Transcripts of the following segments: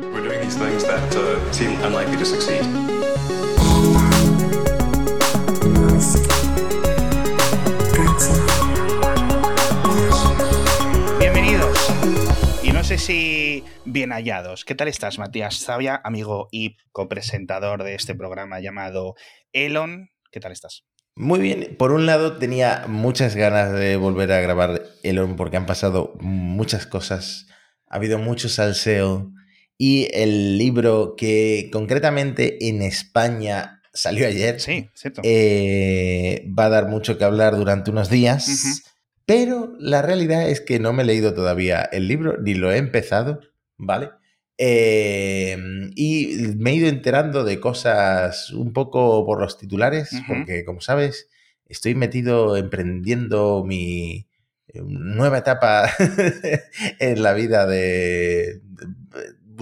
We're doing these things that uh, seem unlikely to succeed. Bienvenidos. Y no sé si bien hallados. ¿Qué tal estás, Matías Zavia, amigo y copresentador de este programa llamado Elon? ¿Qué tal estás? Muy bien, por un lado tenía muchas ganas de volver a grabar Elon porque han pasado muchas cosas, ha habido mucho salseo y el libro que concretamente en España salió ayer Sí, cierto. eh, va a dar mucho que hablar durante unos días, pero la realidad es que no me he leído todavía el libro ni lo he empezado, ¿vale? Eh, y me he ido enterando de cosas un poco por los titulares, porque como sabes, estoy metido emprendiendo mi eh, nueva etapa en la vida de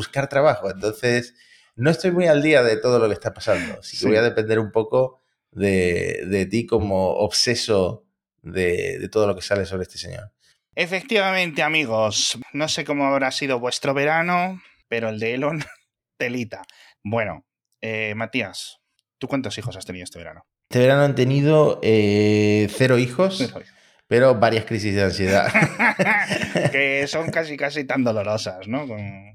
buscar trabajo. Entonces, no estoy muy al día de todo lo que está pasando. Así que Sí. voy a depender un poco de, de ti como obseso de, de todo lo que sale sobre este señor. Efectivamente, amigos. No sé cómo habrá sido vuestro verano, pero el de Elon, telita. Bueno, eh, Matías, ¿tú cuántos hijos has tenido este verano? Este verano han tenido eh, cero hijos, pero varias crisis de ansiedad. que son casi casi tan dolorosas, ¿no?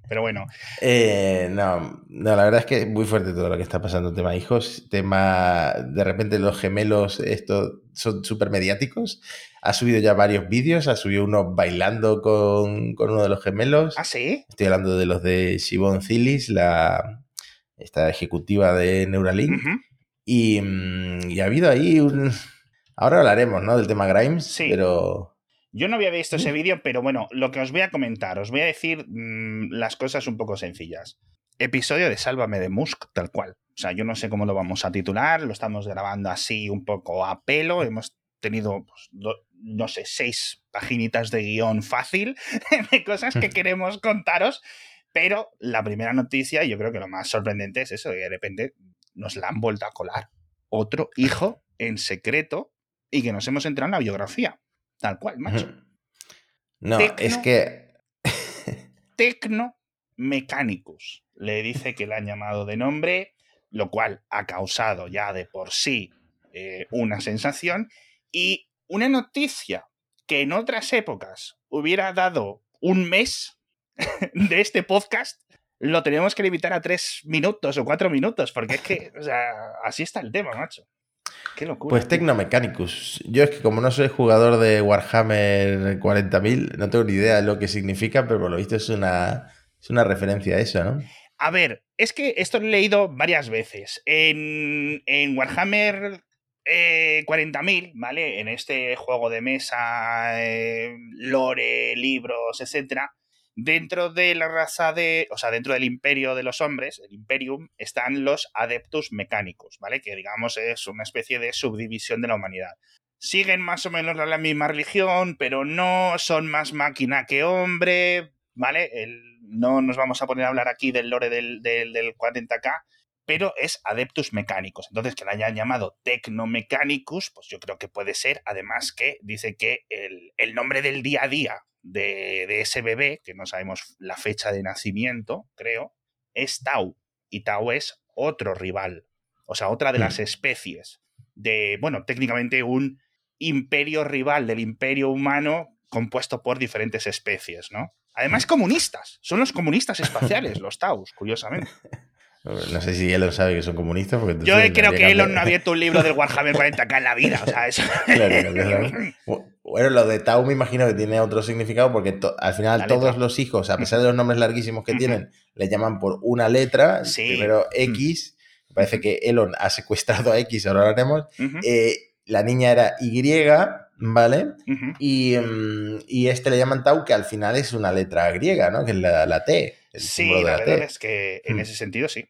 Pero bueno, Eh, no, no, la verdad es que es muy fuerte todo lo que está pasando. Tema hijos, tema de repente los gemelos, esto son súper mediáticos. Ha subido ya varios vídeos, ha subido uno bailando con, con uno de los gemelos. ¿ah, sí? Estoy hablando de los de Shivon Zilis, la esta ejecutiva de Neuralink. Ujú. Y, mm, y ha habido ahí un. Ahora hablaremos, ¿no? Del tema Grimes, Sí. pero. Yo no había visto ese vídeo, pero bueno, lo que os voy a comentar, os voy a decir mm, las cosas un poco sencillas. Episodio de Sálvame de Musk, tal cual. O sea, yo no sé cómo lo vamos a titular, lo estamos grabando así un poco a pelo, hemos tenido, pues, do- no sé, seis paginitas de guion fácil de cosas que queremos contaros, pero la primera noticia, yo creo que lo más sorprendente es eso, que de repente nos la han vuelto a colar. Otro hijo en secreto y que nos hemos entrado en la biografía. Tal cual, macho. No, Tecno. es que. Tecno Mechanicus. Le dice que le han llamado de nombre, lo cual ha causado ya de por sí eh, una sensación. Y una noticia que en otras épocas hubiera dado un mes de este podcast, lo tenemos que limitar a tres minutos o cuatro minutos, porque es que, o sea, así está el tema, macho. Qué locura. Pues. Tecnomechanicus. Yo es que como no soy jugador de Warhammer 40.000, no tengo ni idea de lo que significa, pero por lo visto es una, es una referencia a eso, ¿no? A ver, es que esto lo he leído varias veces. En, en Warhammer eh, 40.000, ¿vale? En este juego de mesa, eh, lore, libros, etcétera, dentro de la raza de. O sea, dentro del imperio de los hombres, el Imperium, están los Adeptus Mechanicus, ¿vale? Que digamos es una especie de subdivisión de la humanidad. Siguen más o menos la misma religión, pero no son más máquina que hombre, ¿vale? No nos vamos a poner a hablar aquí del lore del, del, del 40k, pero es Adeptus Mechanicus. Entonces, que la hayan llamado Tecnomechanicus, pues yo creo que puede ser. Además, que dice que el, el nombre del día a día de, de ese bebé, que no sabemos la fecha de nacimiento, creo, es Tau. Y Tau es otro rival. O sea, otra de las especies de, bueno, técnicamente un imperio rival del imperio humano compuesto por diferentes especies, ¿no? Además, comunistas. Son los comunistas espaciales, los Taus, curiosamente. No sé si Elon sabe que son comunistas. Porque Yo creo que Elon no ha abierto un libro del Warhammer 40k en la vida. O sea, eso. Claro, claro. Bueno, lo de Tau me imagino que tiene otro significado porque al final La todos letra. los hijos, a pesar de los nombres larguísimos que tienen, le llaman por una letra. Sí. Primero. X. Parece que Elon ha secuestrado a X, ahora lo haremos. Eh, la niña era Y, ¿vale? Y, mm, y este le llaman Tau, que al final es una letra griega, ¿no? Que es la, la T. El Sí, de la la, verdad T. es que en Mm. ese sentido sí.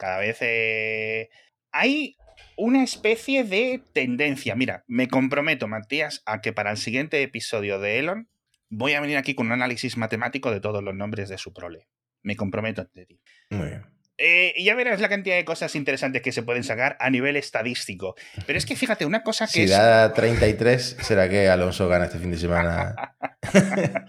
Cada vez eh, hay una especie de tendencia. Mira, me comprometo, Matías, a que para el siguiente episodio de Elon voy a venir aquí con un análisis matemático de todos los nombres de su prole. Me comprometo ante ti. Muy bien. Eh, y ya verás la cantidad de cosas interesantes que se pueden sacar a nivel estadístico. Pero es que fíjate, una cosa que Si es. da 33, será que Alonso gana este fin de semana.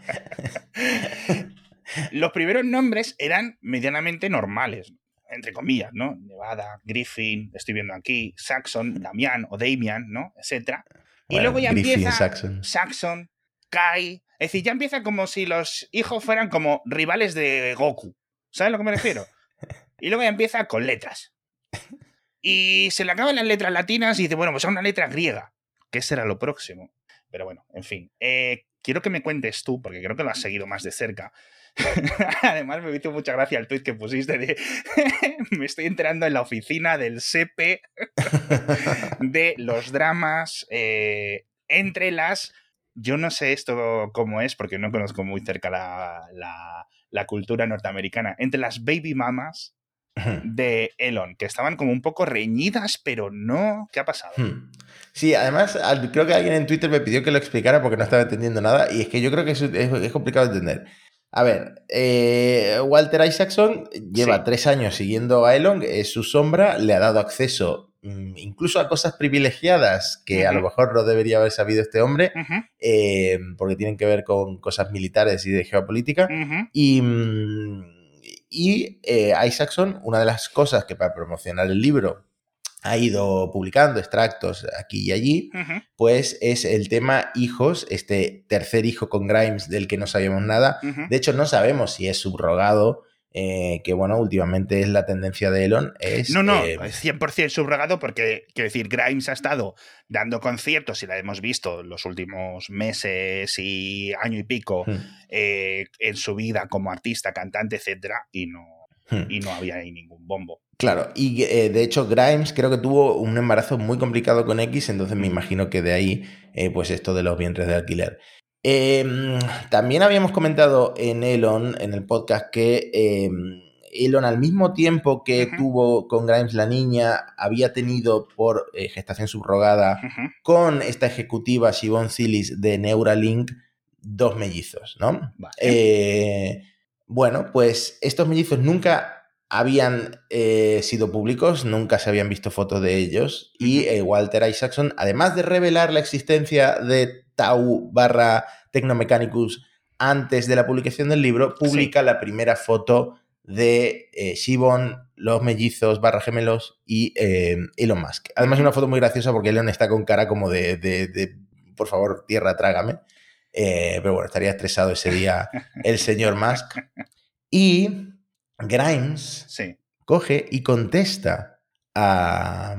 los primeros nombres eran medianamente normales, entre comillas, ¿no? Nevada, Griffin, estoy viendo aquí, Saxon, Damián o Damian, ¿no? Etcétera. Y Bueno, luego ya Griffin, empieza Saxon. Saxon, Kai. Es decir, ya empieza como si los hijos fueran como rivales de Goku. ¿Sabes a lo que me refiero? Y luego ya empieza con letras. Y se le acaban las letras latinas y dice, bueno, pues a una letra griega. ¿Qué será lo próximo? Pero bueno, en fin. Eh, quiero que me cuentes tú, porque creo que lo has seguido más de cerca. Además, me hizo mucha gracia el tweet que pusiste de me estoy enterando en la oficina del CP de los dramas eh, entre las. Yo no sé esto cómo es, porque no conozco muy cerca la, la- la cultura norteamericana. Entre las baby mamas de Elon, que estaban como un poco reñidas, pero no. ¿Qué ha pasado? Hmm. Sí, además creo que alguien en Twitter me pidió que lo explicara porque no estaba entendiendo nada y es que yo creo que es, es- es complicado de entender. A ver, eh, Walter Isaacson lleva Sí. tres años siguiendo a Elon, es su sombra, le ha dado acceso mm, incluso a cosas privilegiadas que a lo mejor no debería haber sabido este hombre, eh, porque tienen que ver con cosas militares y de geopolítica. Y, mm, y eh, Isaacson, una de las cosas que para promocionar el libro ha ido publicando extractos aquí y allí, pues es el tema hijos, este tercer hijo con Grimes del que no sabemos nada. De hecho, no sabemos si es subrogado, eh, que bueno, últimamente es la tendencia de Elon. Es, No, no, eh, es 100% subrogado porque, quiero decir, Grimes ha estado dando conciertos y la hemos visto los últimos meses y año y pico hmm, eh, en su vida como artista, cantante, etcétera, y no, hmm. y no había ahí ningún bombo. Claro, y eh, de hecho Grimes creo que tuvo un embarazo muy complicado con X, entonces me imagino que de ahí, eh, pues esto de los vientres de alquiler. Eh, también habíamos comentado en Elon, en el podcast, que eh, Elon al mismo tiempo que tuvo con Grimes la niña, había tenido por eh, gestación subrogada con esta ejecutiva Siobhan Silis de Neuralink dos mellizos, ¿no? Vale. Eh, bueno, pues estos mellizos nunca habían eh, sido públicos, nunca se habían visto fotos de ellos y eh, Walter Isaacson, además de revelar la existencia de Tau barra Technomechanicus antes de la publicación del libro, publica la primera foto de eh, Shibon, los mellizos barra gemelos y eh, Elon Musk. Además es una foto muy graciosa porque Elon está con cara como de, de- de, por favor, tierra, trágame. Eh, pero bueno, estaría estresado ese día el señor Musk. Y Grimes Sí. coge y contesta a,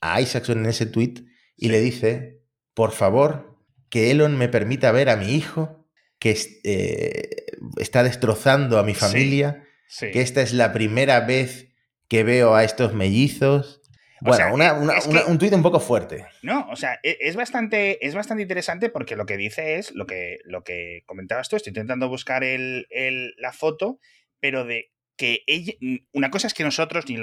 a Isaacson en ese tweet y Sí. le dice, por favor, que Elon me permita ver a mi hijo, que eh, está destrozando a mi familia, Sí. que esta es la primera vez que veo a estos mellizos. O Bueno, sea, una- una- es una- que- un tuit un poco fuerte. No, o sea, e- es bastante, es bastante interesante porque lo que dice es lo que, lo que comentabas tú. Estoy intentando buscar el, el- la foto, pero de que ella. Una cosa es que nosotros ni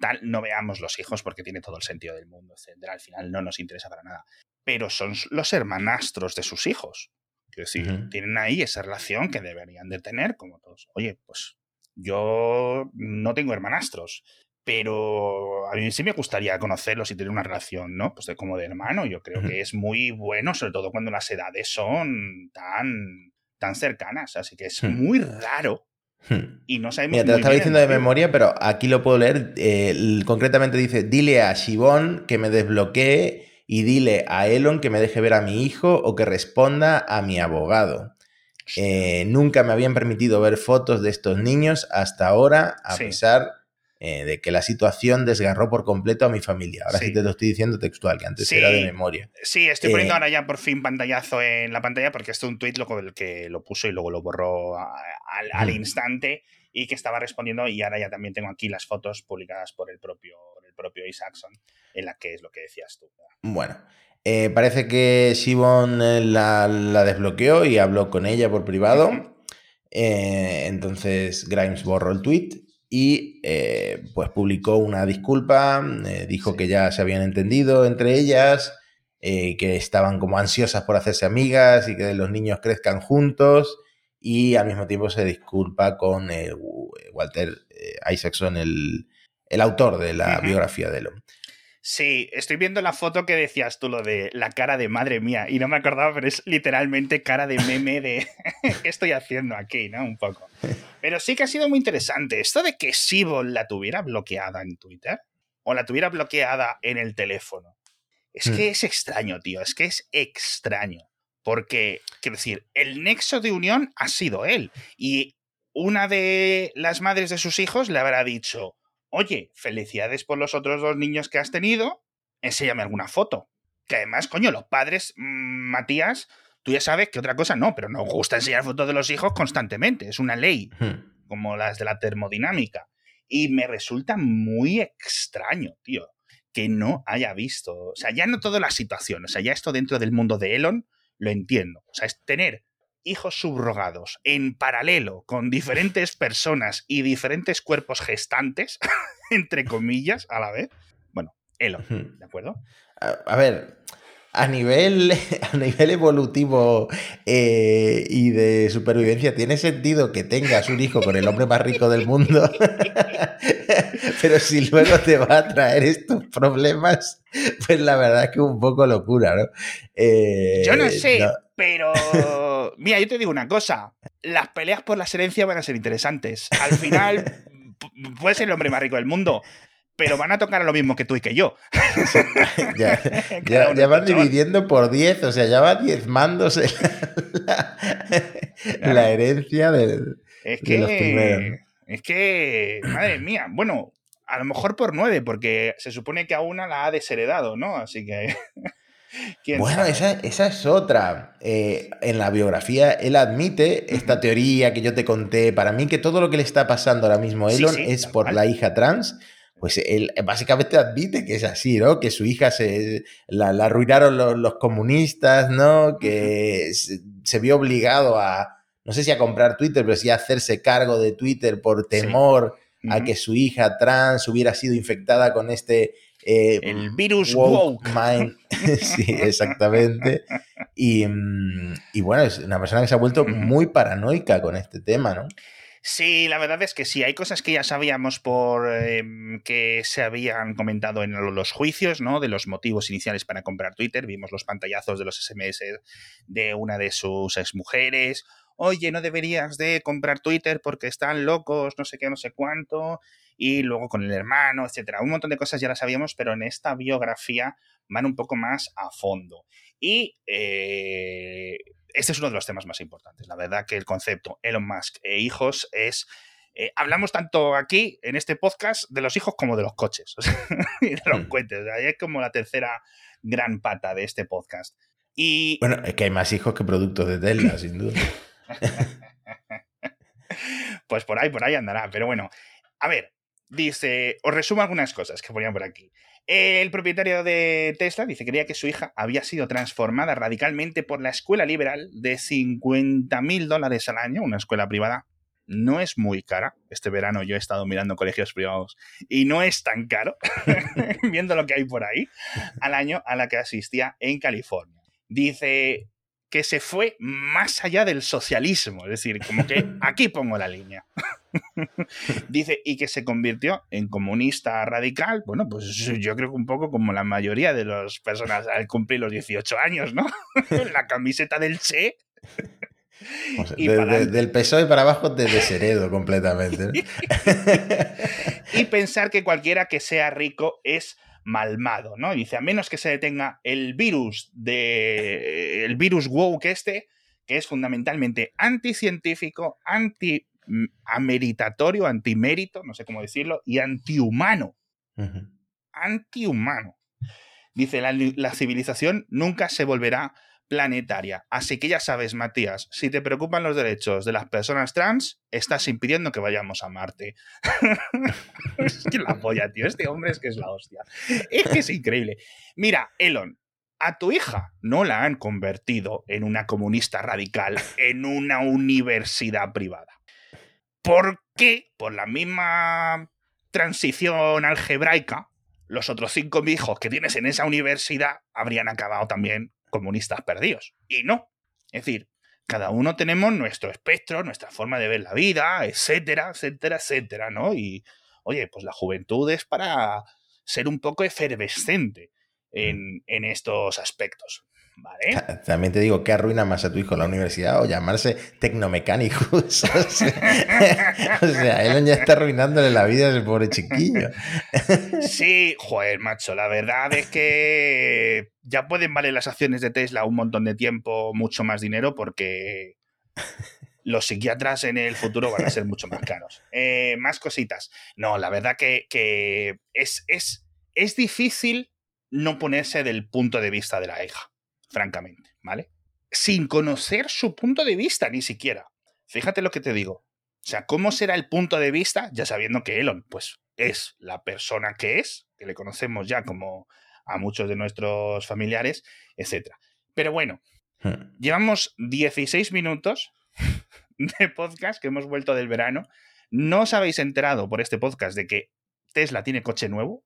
tal no veamos los hijos porque tiene todo el sentido del mundo, etcétera. Al final no nos interesa para nada. Pero son los hermanastros de sus hijos. Quiero decir, tienen ahí esa relación que deberían de tener, como todos. Oye, pues yo no tengo hermanastros pero a mí sí me gustaría conocerlos y tener una relación, ¿no? Pues de como de hermano. Yo creo que es muy bueno, sobre todo cuando las edades son tan, tan cercanas. Así que es Hmm. muy raro Hmm. y no sabemos Mira, te lo estaba diciendo de memoria, pero aquí lo puedo leer. Eh, concretamente dice, dile a Shibon que me desbloquee y dile a Elon que me deje ver a mi hijo o que responda a mi abogado. Eh, nunca me habían permitido ver fotos de estos niños hasta ahora, a Sí. pesar eh, de que la situación desgarró por completo a mi familia. Ahora sí, Sí. te lo estoy diciendo textual, que antes Sí. era de memoria. Sí, estoy poniendo Eh, ahora ya por fin pantallazo en la pantalla porque este es un tuit lo, el que lo puso y luego lo borró a- al, al Ujú. instante y que estaba respondiendo y ahora ya también tengo aquí las fotos publicadas por el propio, propio Isaacson en la que es lo que decías tú. Bueno, eh, parece que Shibon eh, la, la desbloqueó y habló con ella por privado. Eh, entonces Grimes borró el tweet y eh, pues publicó una disculpa, dijo Sí. que ya se habían entendido entre ellas, que estaban como ansiosas por hacerse amigas y que los niños crezcan juntos y al mismo tiempo se disculpa con eh, Walter eh, Isaacson, el, el autor de la biografía de Elon. Sí, estoy viendo la foto que decías tú, lo de la cara de madre mía, y no me acordaba, pero es literalmente cara de meme de qué estoy haciendo aquí, ¿no? Un poco. Pero sí que ha sido muy interesante. Esto de que Sibol la tuviera bloqueada en Twitter o la tuviera bloqueada en el teléfono. Es que hmm. es extraño, tío, es que es extraño. Porque, quiero decir, el nexo de unión ha sido él. Y una de las madres de sus hijos le habrá dicho, oye, felicidades por los otros dos niños que has tenido, enséñame alguna foto. Que además, coño, los padres, mm, Matías, tú ya sabes que otra cosa no, pero nos gusta enseñar fotos de los hijos constantemente, es una ley, hmm. como las de la termodinámica. Y me resulta muy extraño, tío, que no haya visto, o sea, ya no toda la situación, o sea, ya esto dentro del mundo de Elon, lo entiendo. O sea, es tener hijos subrogados en paralelo con diferentes personas y diferentes cuerpos gestantes, entre comillas, a la vez. Bueno, Elon, ¿de acuerdo? A, ver, a nivel, a nivel evolutivo eh, y de supervivencia, tiene sentido que tengas un hijo con el hombre más rico del mundo. Pero si luego te va a traer estos problemas, pues la verdad es que es un poco locura, ¿no? Eh, Yo no sé, pero mira, yo te digo una cosa, las peleas por la herencias van a ser interesantes. Al final, puede ser el hombre más rico del mundo, pero van a tocar a lo mismo que tú y que yo. ya, van dividiendo por 10, o sea, ya va diezmándose la, la herencia de, es que, los primeros. Es que, madre mía, bueno, a lo mejor por 9, porque se supone que a una la ha desheredado, ¿no? Así que... bueno, esa, es otra. Eh, en la biografía él admite esta teoría que yo te conté. Para mí que todo lo que le está pasando ahora mismo a Elon es por la hija trans. Pues él básicamente admite que es así, ¿no? Que su hija se la, arruinaron los, comunistas, ¿no? Que se, vio obligado a, no sé si a comprar Twitter, pero sí a hacerse cargo de Twitter por temor a que su hija trans hubiera sido infectada con este eh, el virus woke. Mind. sí, exactamente. Mm, y, bueno, es una persona que se ha vuelto muy paranoica con este tema, ¿no? Sí, la verdad es que sí, hay cosas que ya sabíamos por em, que se habían comentado en los juicios, ¿no? De los motivos iniciales para comprar Twitter. Vimos los pantallazos de los SMS de una de sus exmujeres. Oye, no deberías de comprar Twitter porque están locos, no sé qué, no sé cuánto y luego con el hermano, etcétera. Un montón de cosas ya las sabíamos, pero en esta biografía van un poco más a fondo. Y eh, este es uno de los temas más importantes. La verdad que el concepto Elon Musk e hijos es... Eh, hablamos tanto aquí, en este podcast, de los hijos como de los coches y de los cohetes. es como la tercera gran pata de este podcast. Y... Bueno, es que hay más hijos que productos de Tesla, sin duda. pues por ahí, por ahí andará. Pero bueno, a ver, Dice, os resumo algunas cosas que ponían por aquí. El propietario de Tesla dice que creía que su hija había sido transformada radicalmente por la escuela liberal de 50 mil dólares al año, una escuela privada. No es muy cara. Este verano yo he estado mirando colegios privados y no es tan caro, viendo lo que hay por ahí, al año a la que asistía en California. Dice que se fue más allá del socialismo, es decir, como que aquí pongo la línea. Dice, y que se convirtió en comunista radical. Bueno, pues yo creo que un poco como la mayoría de las personas al cumplir los 18 años, ¿no? la camiseta del Che. y del PSOE para abajo te desheredo completamente. y pensar que cualquiera que sea rico es malmado, ¿no? Dice, a menos que se detenga el virus de el virus woke este, que es fundamentalmente anticientífico, anti ameritatorio, antimérito, no sé cómo decirlo, y antihumano. Antihumano. Dice, la, civilización nunca se volverá planetaria. Así que ya sabes, Matías, si te preocupan los derechos de las personas trans, estás impidiendo que vayamos a Marte. es que la polla, tío. Este hombre es que es la hostia. Es que es increíble. Mira, Elon, a tu hija no la han convertido en una comunista radical en una universidad privada. ¿Por qué? Por la misma transición algebraica, los otros cinco hijos que tienes en esa universidad habrían acabado también comunistas perdidos. Y no. Es decir, cada uno tenemos nuestro espectro, nuestra forma de ver la vida, etcétera, etcétera, etcétera, ¿no? Y, oye, pues la juventud es para ser un poco efervescente en, en estos aspectos. ¿Vale? También te digo, ¿qué arruina más a tu hijo la universidad o llamarse tecnomecánicos? o, sea, o sea, Elon ya está arruinándole la vida a ese pobre chiquillo. sí, joder, macho, la verdad es que ya pueden valer las acciones de Tesla un montón de tiempo, mucho más dinero, porque los psiquiatras en el futuro van a ser mucho más caros. Eh, más cositas. No, la verdad que, que es, es, es difícil no ponerse del punto de vista de la hija francamente, ¿vale? Sin conocer su punto de vista ni siquiera. Fíjate lo que te digo. O sea, ¿cómo será el punto de vista ya sabiendo que Elon, pues, es la persona que es, que le conocemos ya como a muchos de nuestros familiares, etc. Pero bueno, hmm. llevamos 16 minutos de podcast que hemos vuelto del verano. No os habéis enterado por este podcast de que Tesla tiene coche nuevo.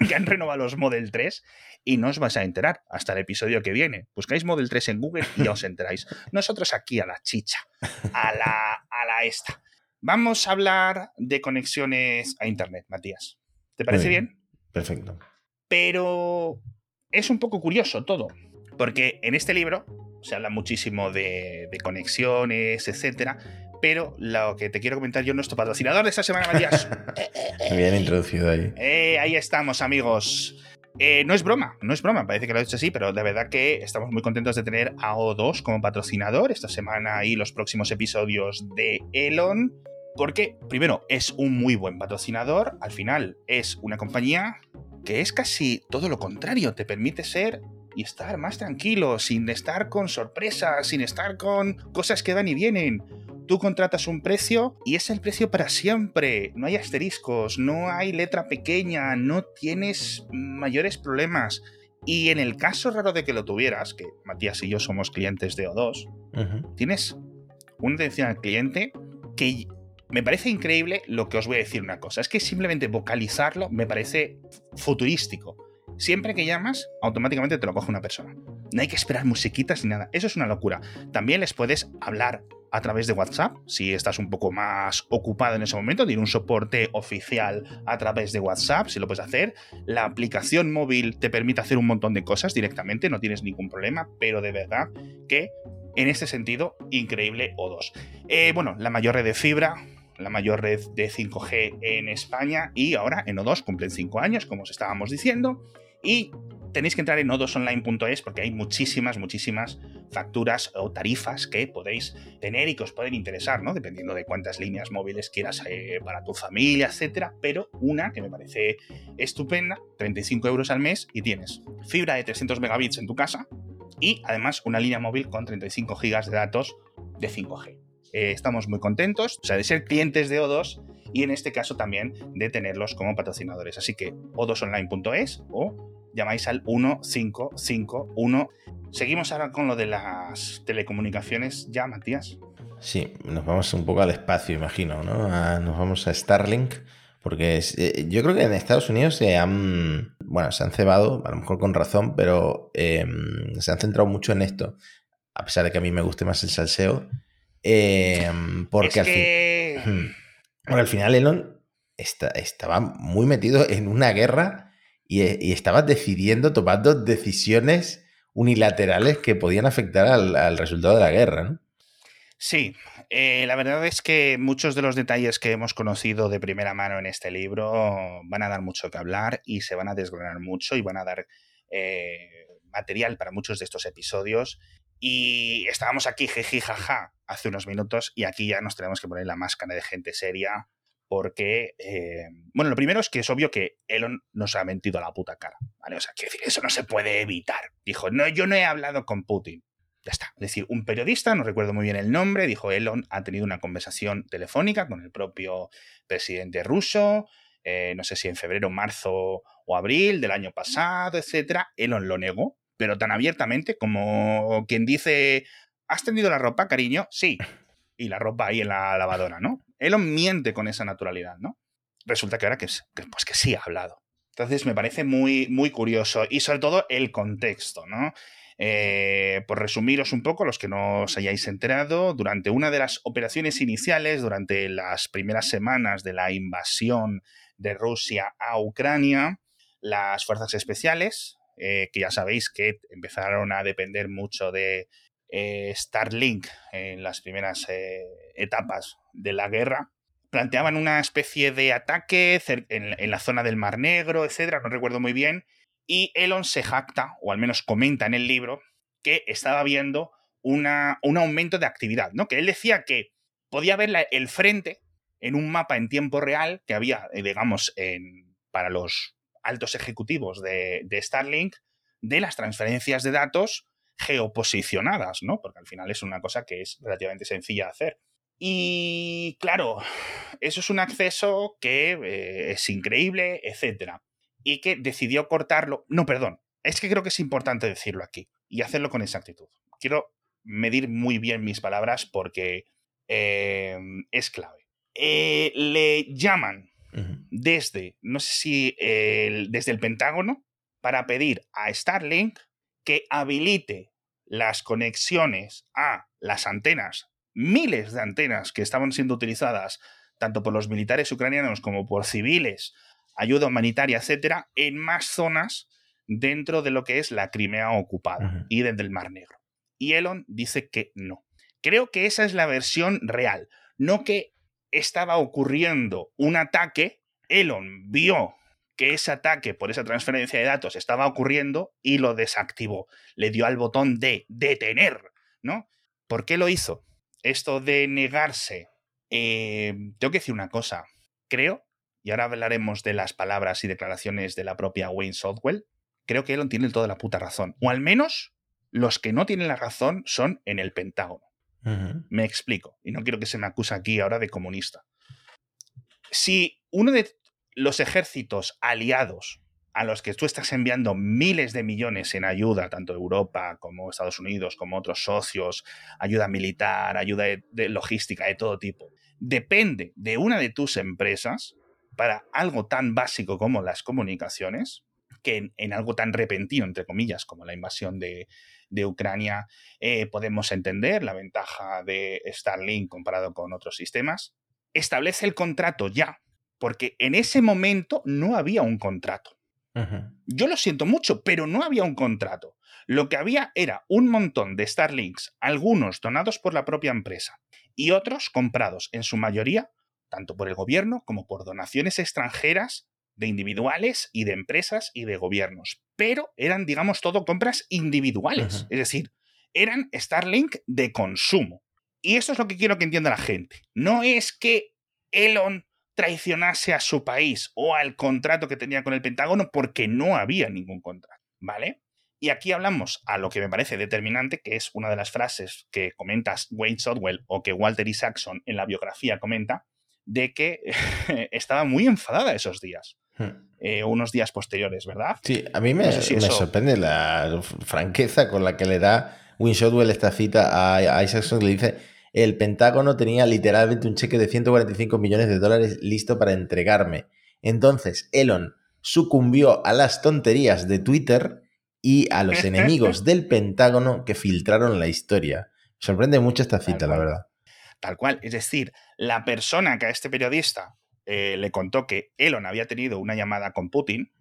que han renovado los Model 3 y no os vais a enterar hasta el episodio que viene. Buscáis Model 3 en Google y ya os enteráis. Nosotros aquí a la chicha, a la, a la esta. Vamos a hablar de conexiones a Internet, Matías. ¿Te parece bien? Perfecto. Pero es un poco curioso todo, porque en este libro se habla muchísimo de, de conexiones, etcétera, pero lo que te quiero comentar yo, nuestro patrocinador de esta semana, Matías. Bien introducido ahí. Eh, ahí estamos, amigos. Eh, no es broma, no es broma, parece que lo he dicho así, pero de verdad que estamos muy contentos de tener a O2 como patrocinador esta semana y los próximos episodios de Elon. Porque, primero, es un muy buen patrocinador, al final es una compañía que es casi todo lo contrario, te permite ser y estar más tranquilo, sin estar con sorpresas, sin estar con cosas que van y vienen tú contratas un precio y es el precio para siempre. No hay asteriscos, no hay letra pequeña, no tienes mayores problemas. Y en el caso raro de que lo tuvieras, que Matías y yo somos clientes de O2, tienes una atención al cliente que me parece increíble lo que os voy a decir una cosa. Es que simplemente vocalizarlo me parece futurístico. Siempre que llamas, automáticamente te lo coge una persona. No hay que esperar musiquitas ni nada. Eso es una locura. También les puedes hablar a través de WhatsApp, si estás un poco más ocupado en ese momento, tiene un soporte oficial a través de WhatsApp, si lo puedes hacer. La aplicación móvil te permite hacer un montón de cosas directamente, no tienes ningún problema, pero de verdad que en este sentido, increíble O2. Eh, bueno, la mayor red de fibra, la mayor red de 5G en España y ahora en O2 cumplen 5 años, como os estábamos diciendo. Y tenéis que entrar en nodosonline.es porque hay muchísimas, muchísimas facturas o tarifas que podéis tener y que os pueden interesar, ¿no? Dependiendo de cuántas líneas móviles quieras eh, para tu familia, etcétera. Pero una que me parece estupenda, 35 euros al mes y tienes fibra de 300 megabits en tu casa y además una línea móvil con 35 gigas de datos de 5G. Eh, estamos muy contentos, o sea, de ser clientes de O2 y en este caso también de tenerlos como patrocinadores. Así que o2online.es o llamáis al 1551. Seguimos ahora con lo de las telecomunicaciones ya, Matías. Sí, nos vamos un poco al espacio, imagino, ¿no? nos vamos a Starlink, porque eh, yo creo que en Estados Unidos se han, bueno, se han cebado, a lo mejor con razón, pero em, se han centrado mucho en esto, a pesar de que a mí me guste más el salseo, em, porque al, fin, al final Elon estaba muy metido en una guerra y, estabas decidiendo, tomando decisiones unilaterales que podían afectar al, resultado de la guerra, ¿no? Sí, eh, la verdad es que muchos de los detalles que hemos conocido de primera mano en este libro van a dar mucho que hablar y se van a desgranar mucho y van a dar eh, material para muchos de estos episodios. Y estábamos aquí, jeji, jaja, hace unos minutos y aquí ya nos tenemos que poner la máscara de gente seria porque, eh, bueno, lo primero es que es obvio que Elon nos ha mentido a la puta cara, ¿vale? O sea, quiero decir, eso no se puede evitar. Dijo, no, yo no he hablado con Putin. Ya está. Es decir, un periodista, no recuerdo muy bien el nombre, dijo, Elon ha tenido una conversación telefónica con el propio presidente ruso, eh, no sé si en febrero, marzo o abril del año pasado, etc. Elon lo negó, pero tan abiertamente como quien dice, ¿has tendido la ropa, cariño? Sí. Y la ropa ahí en la lavadora, ¿no? Elon miente con esa naturalidad, ¿no? Resulta que ahora que, pues que sí ha hablado. Entonces me parece muy, muy curioso y sobre todo el contexto, ¿no? Eh, por resumiros un poco, los que no os hayáis enterado, durante una de las operaciones iniciales, durante las primeras semanas de la invasión de Rusia a Ucrania, las fuerzas especiales, eh, que ya sabéis que empezaron a depender mucho de eh, Starlink en las primeras eh, etapas de la guerra, planteaban una especie de ataque en, la zona del Mar Negro, etcétera, no recuerdo muy bien, y Elon se jacta, o al menos comenta en el libro, que estaba viendo una, un aumento de actividad, ¿no? Que él decía que podía ver el frente en un mapa en tiempo real que había, digamos, en, para los altos ejecutivos de, Starlink de las transferencias de datos geoposicionadas, ¿no? Porque al final es una cosa que es relativamente sencilla de hacer. Y claro, eso es un acceso que eh, es increíble, etcétera. Y que decidió cortarlo. No, perdón. Es que creo que es importante decirlo aquí y hacerlo con exactitud. Quiero medir muy bien mis palabras porque eh, es clave. Eh, le llaman desde, no sé si desde el Pentágono, para pedir a Starlink que habilite las conexiones a las antenas, miles de antenas que estaban siendo utilizadas tanto por los militares ucranianos como por civiles, ayuda humanitaria, etcétera, en más zonas dentro de lo que es la Crimea ocupada y desde el Mar Negro. Y Elon dice que no. Creo que esa es la versión real, no que estaba ocurriendo un ataque, Elon vio que ese ataque por esa transferencia de datos estaba ocurriendo y lo desactivó. Le dio al botón de detener, ¿no? ¿Por qué lo hizo? Esto de negarse. Eh, tengo que decir una cosa. Creo, y ahora hablaremos de las palabras y declaraciones de la propia Wayne Southwell, creo que Elon tiene toda la puta razón. O al menos los que no tienen la razón son en el Pentágono. Me explico, y no quiero que se me acuse aquí ahora de comunista. Si uno de los ejércitos aliados a los que tú estás enviando miles de millones en ayuda, tanto Europa como Estados Unidos, como otros socios, ayuda militar, ayuda de, logística de todo tipo, depende de una de tus empresas para algo tan básico como las comunicaciones, que en algo tan repentino, entre comillas, como la invasión de, de Ucrania, eh, podemos entender la ventaja de Starlink comparado con otros sistemas. Establece el contrato ya, porque en ese momento no había un contrato. Yo lo siento mucho, pero no había un contrato. Lo que había era un montón de Starlinks, algunos donados por la propia empresa y otros comprados en su mayoría tanto por el gobierno como por donaciones extranjeras de individuales y de empresas y de gobiernos. Pero eran, digamos, todo compras individuales. Es decir, eran Starlink de consumo. Y eso es lo que quiero que entienda la gente. No es que Elon traicionase a su país o al contrato que tenía con el Pentágono porque no había ningún contrato, ¿vale? Y aquí hablamos a lo que me parece determinante, que es una de las frases que comentas Wayne Sotwell o que Walter Isaacson en la biografía comenta, de que estaba muy enfadada esos días. Hmm. Eh, unos días posteriores, ¿verdad? Sí, a mí me, sorprende la franqueza con la que le da Winshotwell esta cita a, Isaacson, que le dice, el Pentágono tenía literalmente un cheque de 145 millones de dólares listo para entregarme. Entonces, Elon sucumbió a las tonterías de Twitter y a los enemigos del Pentágono que filtraron la historia. sorprende mucho esta cita, la verdad. Tal cual. Es decir, la persona que a este periodista eh, le contó que Elon había tenido una llamada con Putin,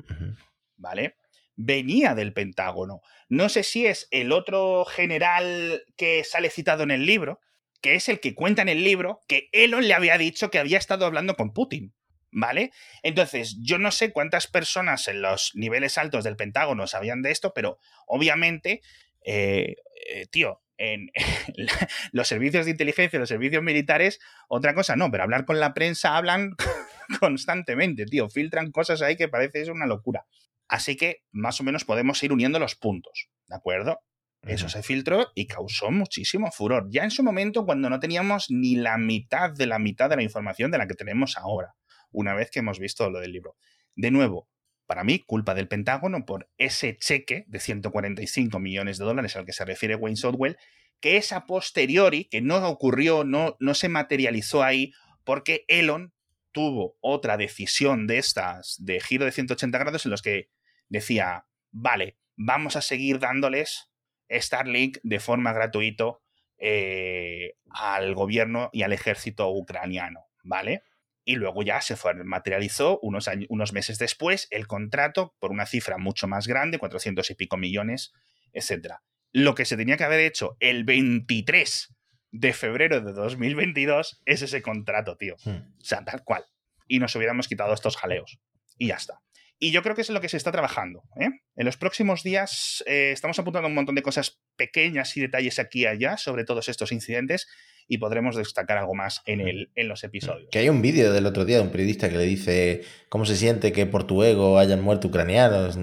¿vale? Venía del Pentágono. No sé si es el otro general que sale citado en el libro, que es el que cuenta en el libro que Elon le había dicho que había estado hablando con Putin. ¿Vale? Entonces, yo no sé cuántas personas en los niveles altos del Pentágono sabían de esto, pero obviamente, eh, eh, tío, en los servicios de inteligencia, los servicios militares, otra cosa no, pero hablar con la prensa hablan constantemente, tío, filtran cosas ahí que parece es una locura. Así que más o menos podemos ir uniendo los puntos, ¿de acuerdo? Eso se filtró y causó muchísimo furor. Ya en su momento, cuando no teníamos ni la mitad de la mitad de la información de la que tenemos ahora, una vez que hemos visto lo del libro. De nuevo, para mí, culpa del Pentágono por ese cheque de 145 millones de dólares al que se refiere Wayne Southwell, que es a posteriori, que no ocurrió, no, no se materializó ahí, porque Elon tuvo otra decisión de estas, de giro de 180 grados, en los que decía, vale, vamos a seguir dándoles Starlink de forma gratuita eh, al gobierno y al ejército ucraniano, ¿vale? y luego ya se materializó unos, años, unos meses después el contrato por una cifra mucho más grande, 400 y pico millones, etc. Lo que se tenía que haber hecho el 23 de febrero de 2022 es ese contrato, tío. Hmm. O sea, tal cual. Y nos hubiéramos quitado estos jaleos. Y ya está. Y yo creo que es lo que se está trabajando. ¿eh? En los próximos días eh, estamos apuntando un montón de cosas pequeñas y detalles aquí y allá sobre todos estos incidentes y podremos destacar algo más en, el, en los episodios. Que hay un vídeo del otro día de un periodista que le dice cómo se siente que por tu ego hayan muerto ucranianos.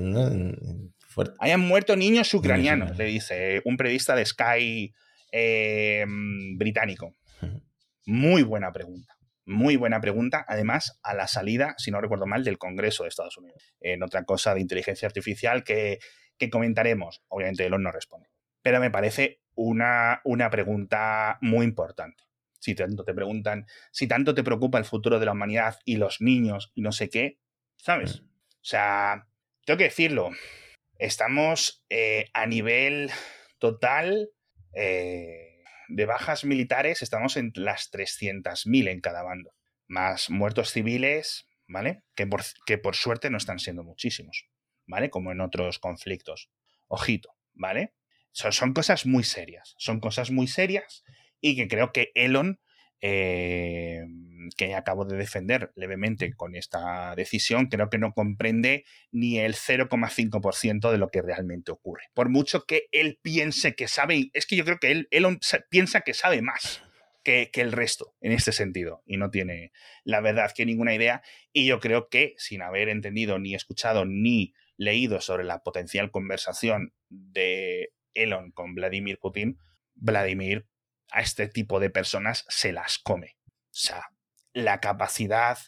Hayan muerto niños ucranianos, le dice un periodista de Sky eh, británico. Muy buena pregunta. Muy buena pregunta, además, a la salida, si no recuerdo mal, del Congreso de Estados Unidos. En otra cosa de inteligencia artificial que, comentaremos. Obviamente Elon no responde. Pero me parece una, una pregunta muy importante. Si tanto te preguntan, si tanto te preocupa el futuro de la humanidad y los niños y no sé qué, ¿sabes? Mm. O sea, tengo que decirlo, estamos eh, a nivel total eh, de bajas militares estamos en las 300.000 en cada bando, más muertos civiles, ¿vale? Que por, que por suerte no están siendo muchísimos, ¿vale? Como en otros conflictos. Ojito, ¿vale? Son, son cosas muy serias, son cosas muy serias y que creo que Elon eh, que acabo de defender levemente con esta decisión, creo que no comprende ni el 0,5% de lo que realmente ocurre. Por mucho que él piense que sabe, es que yo creo que él, piensa que sabe más que, el resto en este sentido y no tiene la verdad que ninguna idea. Y yo creo que sin haber entendido ni escuchado ni leído sobre la potencial conversación de Elon con Vladimir Putin, Vladimir a este tipo de personas se las come. O sea, la capacidad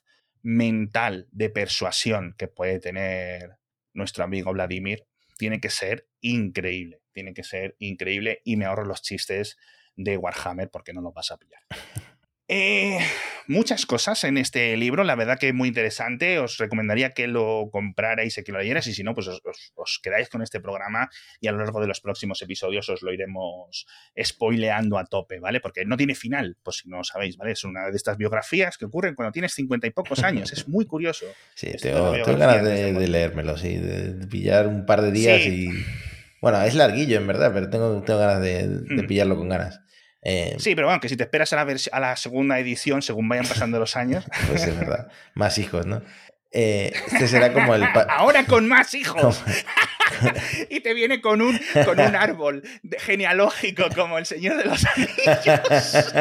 mental de persuasión que puede tener nuestro amigo Vladimir tiene que ser increíble. Tiene que ser increíble y me ahorro los chistes de Warhammer porque no lo vas a pillar. Eh, muchas cosas en este libro, la verdad que muy interesante. Os recomendaría que lo comprarais y que lo leyerais, y si no, pues os, quedáis con este programa y a lo largo de los próximos episodios os lo iremos spoileando a tope, ¿vale? Porque no tiene final, pues si no sabéis, ¿vale? Es una de estas biografías que ocurren cuando tienes cincuenta y pocos años. Es muy curioso. Sí, tengo, ganas de, leérmelo, sí, de pillar un par de días y. Bueno, es larguillo en verdad, pero tengo, tengo ganas de, de hmm. pillarlo con ganas. Eh, sí, pero bueno, que si te esperas a la, a la segunda edición según vayan pasando los años. Pues es verdad. Más hijos, ¿no? Eh, este será como el. Ahora con más hijos. y te viene con un, con un árbol genealógico como el Señor de los Anillos.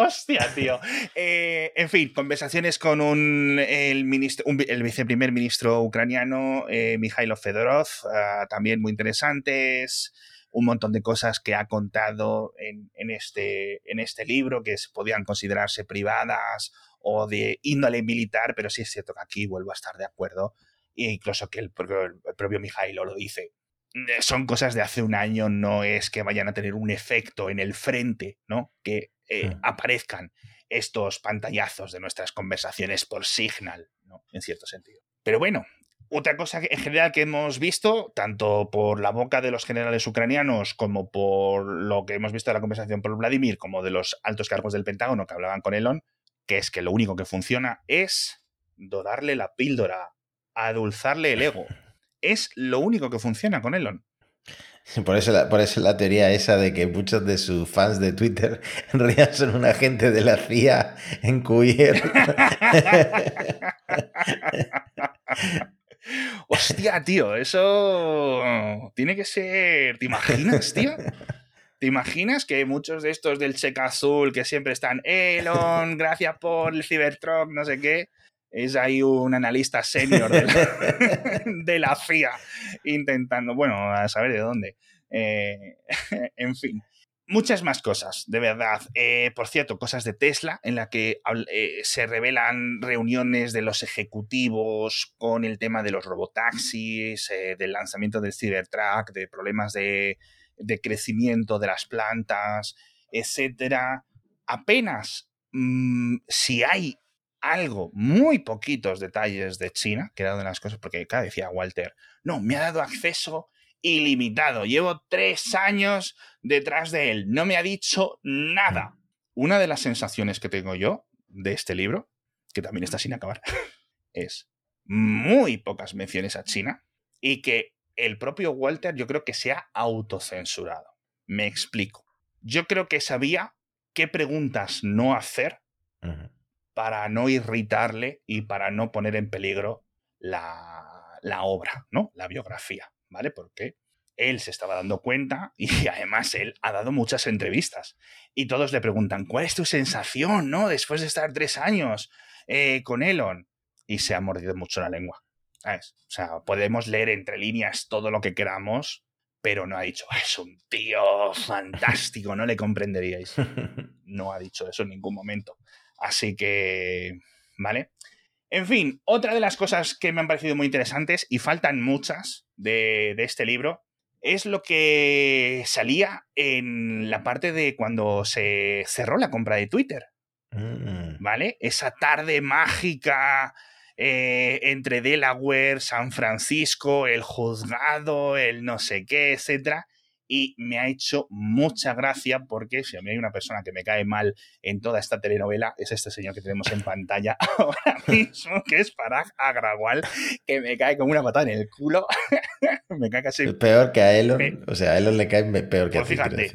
Hostia, tío. Eh, en fin, conversaciones con un, el, ministro, el viceprimer ministro ucraniano, eh, Mikhailo Fedorov, ah, también muy interesantes un montón de cosas que ha contado en, este, en este libro que podían considerarse privadas o de índole militar, pero sí es cierto que aquí vuelvo a estar de acuerdo, e incluso que el propio, el propio Mijailo lo dice. Eh, son cosas de hace un año, no es que vayan a tener un efecto en el frente, ¿no? Que eh, hmm. aparezcan estos pantallazos de nuestras conversaciones por Signal, ¿no? En cierto sentido. Pero bueno, otra cosa en general que hemos visto, tanto por la boca de los generales ucranianos como por lo que hemos visto en la conversación por Vladimir, como de los altos cargos del Pentágono que hablaban con Elon, que es que lo único que funciona es dorarle la píldora, adulzarle el ego. Es lo único que funciona con Elon. Por eso, la, por eso la teoría esa de que muchos de sus fans de Twitter en realidad son un agente de la CIA en queer. Hostia, tío, eso tiene que ser. ¿Te imaginas, tío? ¿Te imaginas que muchos de estos del cheque azul que siempre están, Elon, gracias por el Cybertruck, no sé qué, es ahí un analista senior de la, CIA intentando, bueno, a saber de dónde. Eh, en fin muchas más cosas, de verdad. Eh, por cierto, cosas de Tesla, en la que eh, se revelan reuniones de los ejecutivos con el tema de los robotaxis, eh, del lanzamiento del Cybertruck, de problemas de, crecimiento de las plantas, etcétera. Apenas mm, si hay algo, muy poquitos detalles de China, que era una de las cosas, porque cada decía Walter, no, me ha dado acceso ilimitado. Llevo tres años detrás de él. No me ha dicho nada. una de las sensaciones que tengo yo de este libro, que también está sin acabar, es muy pocas menciones a China y que el propio Walter yo creo que se ha autocensurado. Me explico. Yo creo que sabía qué preguntas no hacer para no irritarle y para no poner en peligro la, la obra, ¿no? La biografía, ¿vale? Porque él se estaba dando cuenta y además él ha dado muchas entrevistas. Y todos le preguntan, ¿cuál es tu sensación, no? Después de estar tres años eh, con Elon. Y se ha mordido mucho la lengua. O sea, podemos leer entre líneas todo lo que queramos, pero no ha dicho, es un tío fantástico, no le comprenderíais. No ha dicho eso en ningún momento. Así que, ¿vale? En fin, otra de las cosas que me han parecido muy interesantes, y faltan muchas de, de este libro, es lo que salía en la parte de cuando se cerró la compra de Twitter. Mm. ¿Vale? Esa tarde mágica eh, entre Delaware, San Francisco, el juzgado, el no sé qué, etcétera y me ha hecho mucha gracia porque si a mí hay una persona que me cae mal en toda esta telenovela es este señor que tenemos en pantalla ahora mismo, que es Parag Agrawal, que me cae como una patada en el culo. me cae casi... Peor que a Elon, o sea, a Elon le cae peor que pues a ti. Fíjate,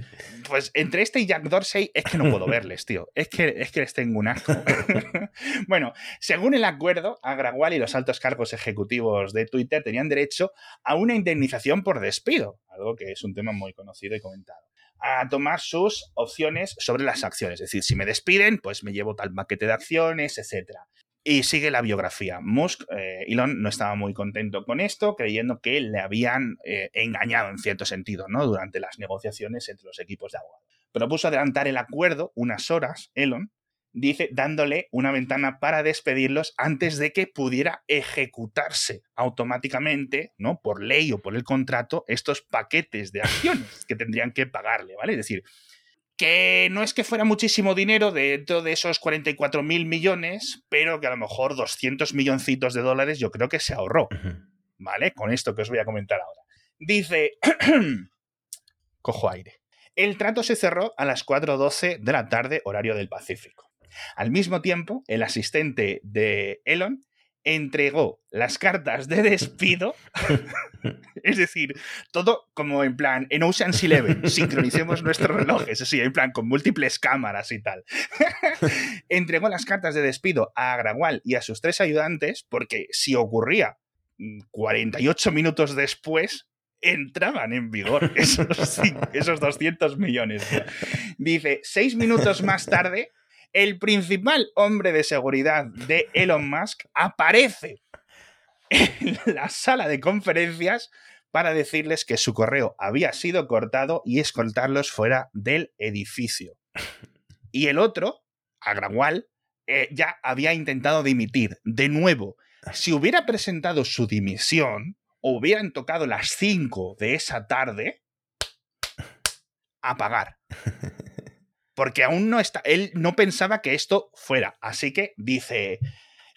pues entre este y Jack Dorsey es que no puedo verles, tío. Es que, es que les tengo un asco. bueno, según el acuerdo, Agrawal y los altos cargos ejecutivos de Twitter tenían derecho a una indemnización por despido, algo que es un tema muy conocido y comentado a tomar sus opciones sobre las acciones. Es decir, si me despiden, pues me llevo tal paquete de acciones, etc. Y sigue la biografía. Musk, eh, Elon, no estaba muy contento con esto, creyendo que le habían eh, engañado en cierto sentido, ¿no? Durante las negociaciones entre los equipos de abogados. Propuso adelantar el acuerdo unas horas, Elon, dice, dándole una ventana para despedirlos antes de que pudiera ejecutarse automáticamente, ¿no? Por ley o por el contrato, estos paquetes de acciones que tendrían que pagarle, ¿vale? Es decir, que no es que fuera muchísimo dinero dentro de esos 44 mil millones, pero que a lo mejor 200 milloncitos de dólares yo creo que se ahorró, ¿vale? Con esto que os voy a comentar ahora. Dice, cojo aire. El trato se cerró a las 4.12 de la tarde, horario del Pacífico. Al mismo tiempo, el asistente de Elon entregó las cartas de despido, es decir, todo como en plan, en Ocean's Eleven, sincronicemos nuestros relojes, así, en plan, con múltiples cámaras y tal. entregó las cartas de despido a Agrawal y a sus tres ayudantes, porque si ocurría 48 mm, minutos después, entraban en vigor esos, esos 200 millones. Dice, seis minutos más tarde, el principal hombre de seguridad de Elon Musk aparece en la sala de conferencias para decirles que su correo había sido cortado y escoltarlos fuera del edificio. Y el otro, Agrawal, eh, ya había intentado dimitir. De nuevo, si hubiera presentado su dimisión, hubieran tocado las 5 de esa tarde, a pagar porque aún no está, él no pensaba que esto fuera. Así que dice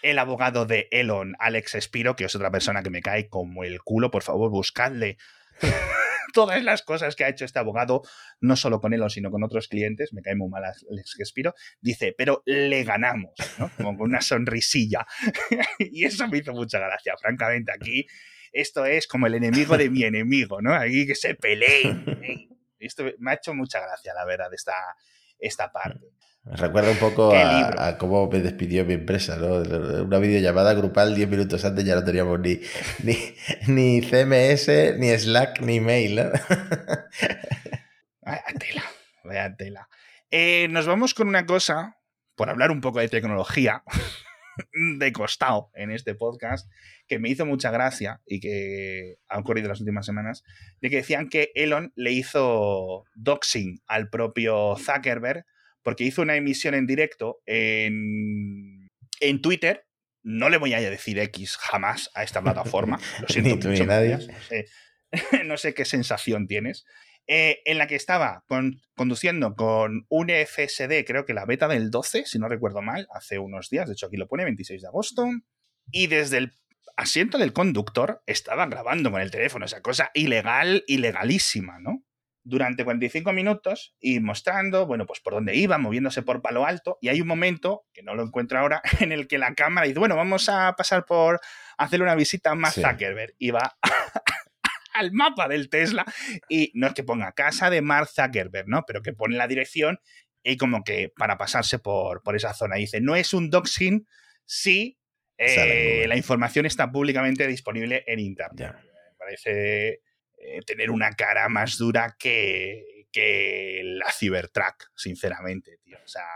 el abogado de Elon, Alex Espiro, que es otra persona que me cae como el culo, por favor, buscadle todas las cosas que ha hecho este abogado, no solo con Elon, sino con otros clientes, me cae muy mal Alex Espiro, dice, pero le ganamos, ¿no? Como con una sonrisilla. y eso me hizo mucha gracia, francamente, aquí esto es como el enemigo de mi enemigo, ¿no? Aquí que se peleen. Esto me ha hecho mucha gracia, la verdad, esta, esta parte. Me recuerda un poco a, cómo me despidió mi empresa, ¿no? Una videollamada grupal 10 minutos antes ya no teníamos ni, ni, CMS, ni Slack, ni mail, ¿no? Vaya tela, vaya tela. Eh, nos vamos con una cosa, por hablar un poco de tecnología, de costado en este podcast, que me hizo mucha gracia y que ha ocurrido las últimas semanas, de que decían que Elon le hizo doxing al propio Zuckerberg porque hizo una emisión en directo en, en Twitter. No le voy a decir X jamás a esta plataforma. Lo siento mucho. Nadie. No, sé, qué sensación tienes. Eh, en la que estaba conduciendo con un FSD, creo que la beta del 12, si no recuerdo mal, hace unos días, de hecho aquí lo pone, 26 de agosto, y desde el asiento del conductor estaban grabando con el teléfono, esa cosa ilegal, ilegalísima, ¿no? durante 45 minutos y mostrando, bueno, pues por dónde iba, moviéndose por palo alto. Y hay un momento, que no lo encuentro ahora, en el que la cámara dice, bueno, vamos a pasar por hacerle una visita a Mark Zuckerberg. Y va al mapa del Tesla y no es que ponga casa de Mark Zuckerberg, ¿no? Pero que pone la dirección y como que para pasarse por, por esa zona. Dice, no es un doxing si eh, la información está públicamente disponible en Internet. Me parece eh, tener una cara más dura que, que la Cybertruck, sinceramente, tío. O sea,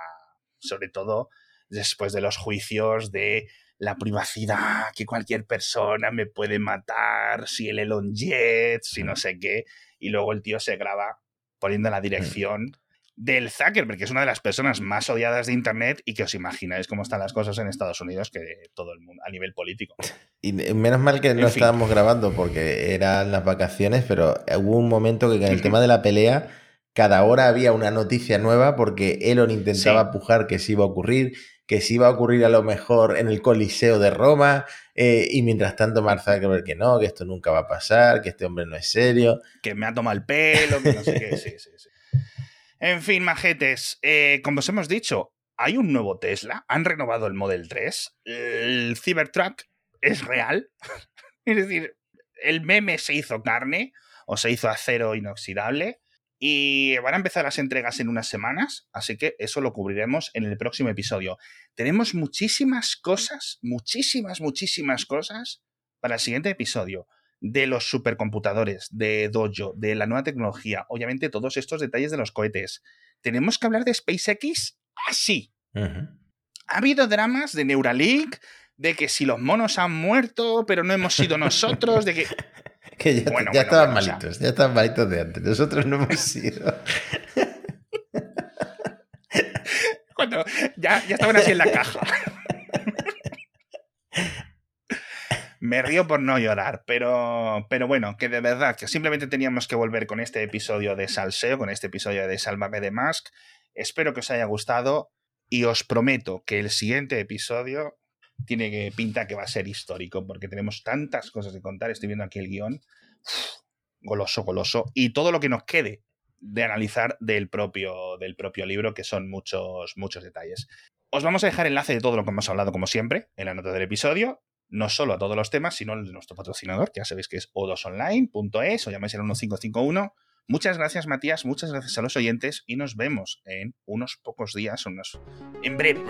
sobre todo después de los juicios de la privacidad, que cualquier persona me puede matar, si el Elon Jet, si no sé qué, y luego el tío se graba poniendo la dirección del Zuckerberg, que es una de las personas más odiadas de Internet y que os imagináis cómo están las cosas en Estados Unidos que todo el mundo a nivel político. Y menos mal que no estábamos grabando porque eran las vacaciones, pero hubo un momento que en el tema de la pelea, cada hora había una noticia nueva porque Elon intentaba pujar que se iba a ocurrir, que se iba a ocurrir a lo mejor en el Coliseo de Roma, eh, y mientras tanto Mark Zuckerberg que no, que esto nunca va a pasar, que este hombre no es serio. Que me ha tomado el pelo, que no sé qué, sí, sí, sí. En fin, majetes, eh, como os hemos dicho, hay un nuevo Tesla, han renovado el Model 3, el Cybertruck es real, es decir, el meme se hizo carne o se hizo acero inoxidable y van a empezar las entregas en unas semanas, así que eso lo cubriremos en el próximo episodio. Tenemos muchísimas cosas, muchísimas, muchísimas cosas para el siguiente episodio de los supercomputadores, de Dojo, de la nueva tecnología, obviamente todos estos detalles de los cohetes. ¿Tenemos que hablar de SpaceX? Así. Ha habido dramas de Neuralink, de que si los monos han muerto, pero no hemos sido nosotros, de que... que ya, estaban malitos, ya estaban malitos de antes. Nosotros no hemos sido. Cuando ya, ya estaban así en la caja. Me río por no llorar, pero, pero bueno, que de verdad, que simplemente teníamos que volver con este episodio de Salseo, con este episodio de Sálvame de Mask. Espero que os haya gustado y os prometo que el siguiente episodio tiene que pinta que va a ser histórico, porque tenemos tantas cosas que contar. Estoy viendo aquí el guion. goloso, goloso. Y todo lo que nos quede de analizar del propio, del propio libro, que son muchos, muchos detalles. Os vamos a dejar enlace de todo lo que hemos hablado, como siempre, en la nota del episodio no solo a todos los temas, sino el de nuestro patrocinador, que ya sabéis que es o2online.es o llamáis el 1551. Muchas gracias, Matías, muchas gracias a los oyentes y nos vemos en unos pocos días, unos en breve.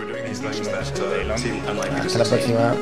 Hasta la próxima.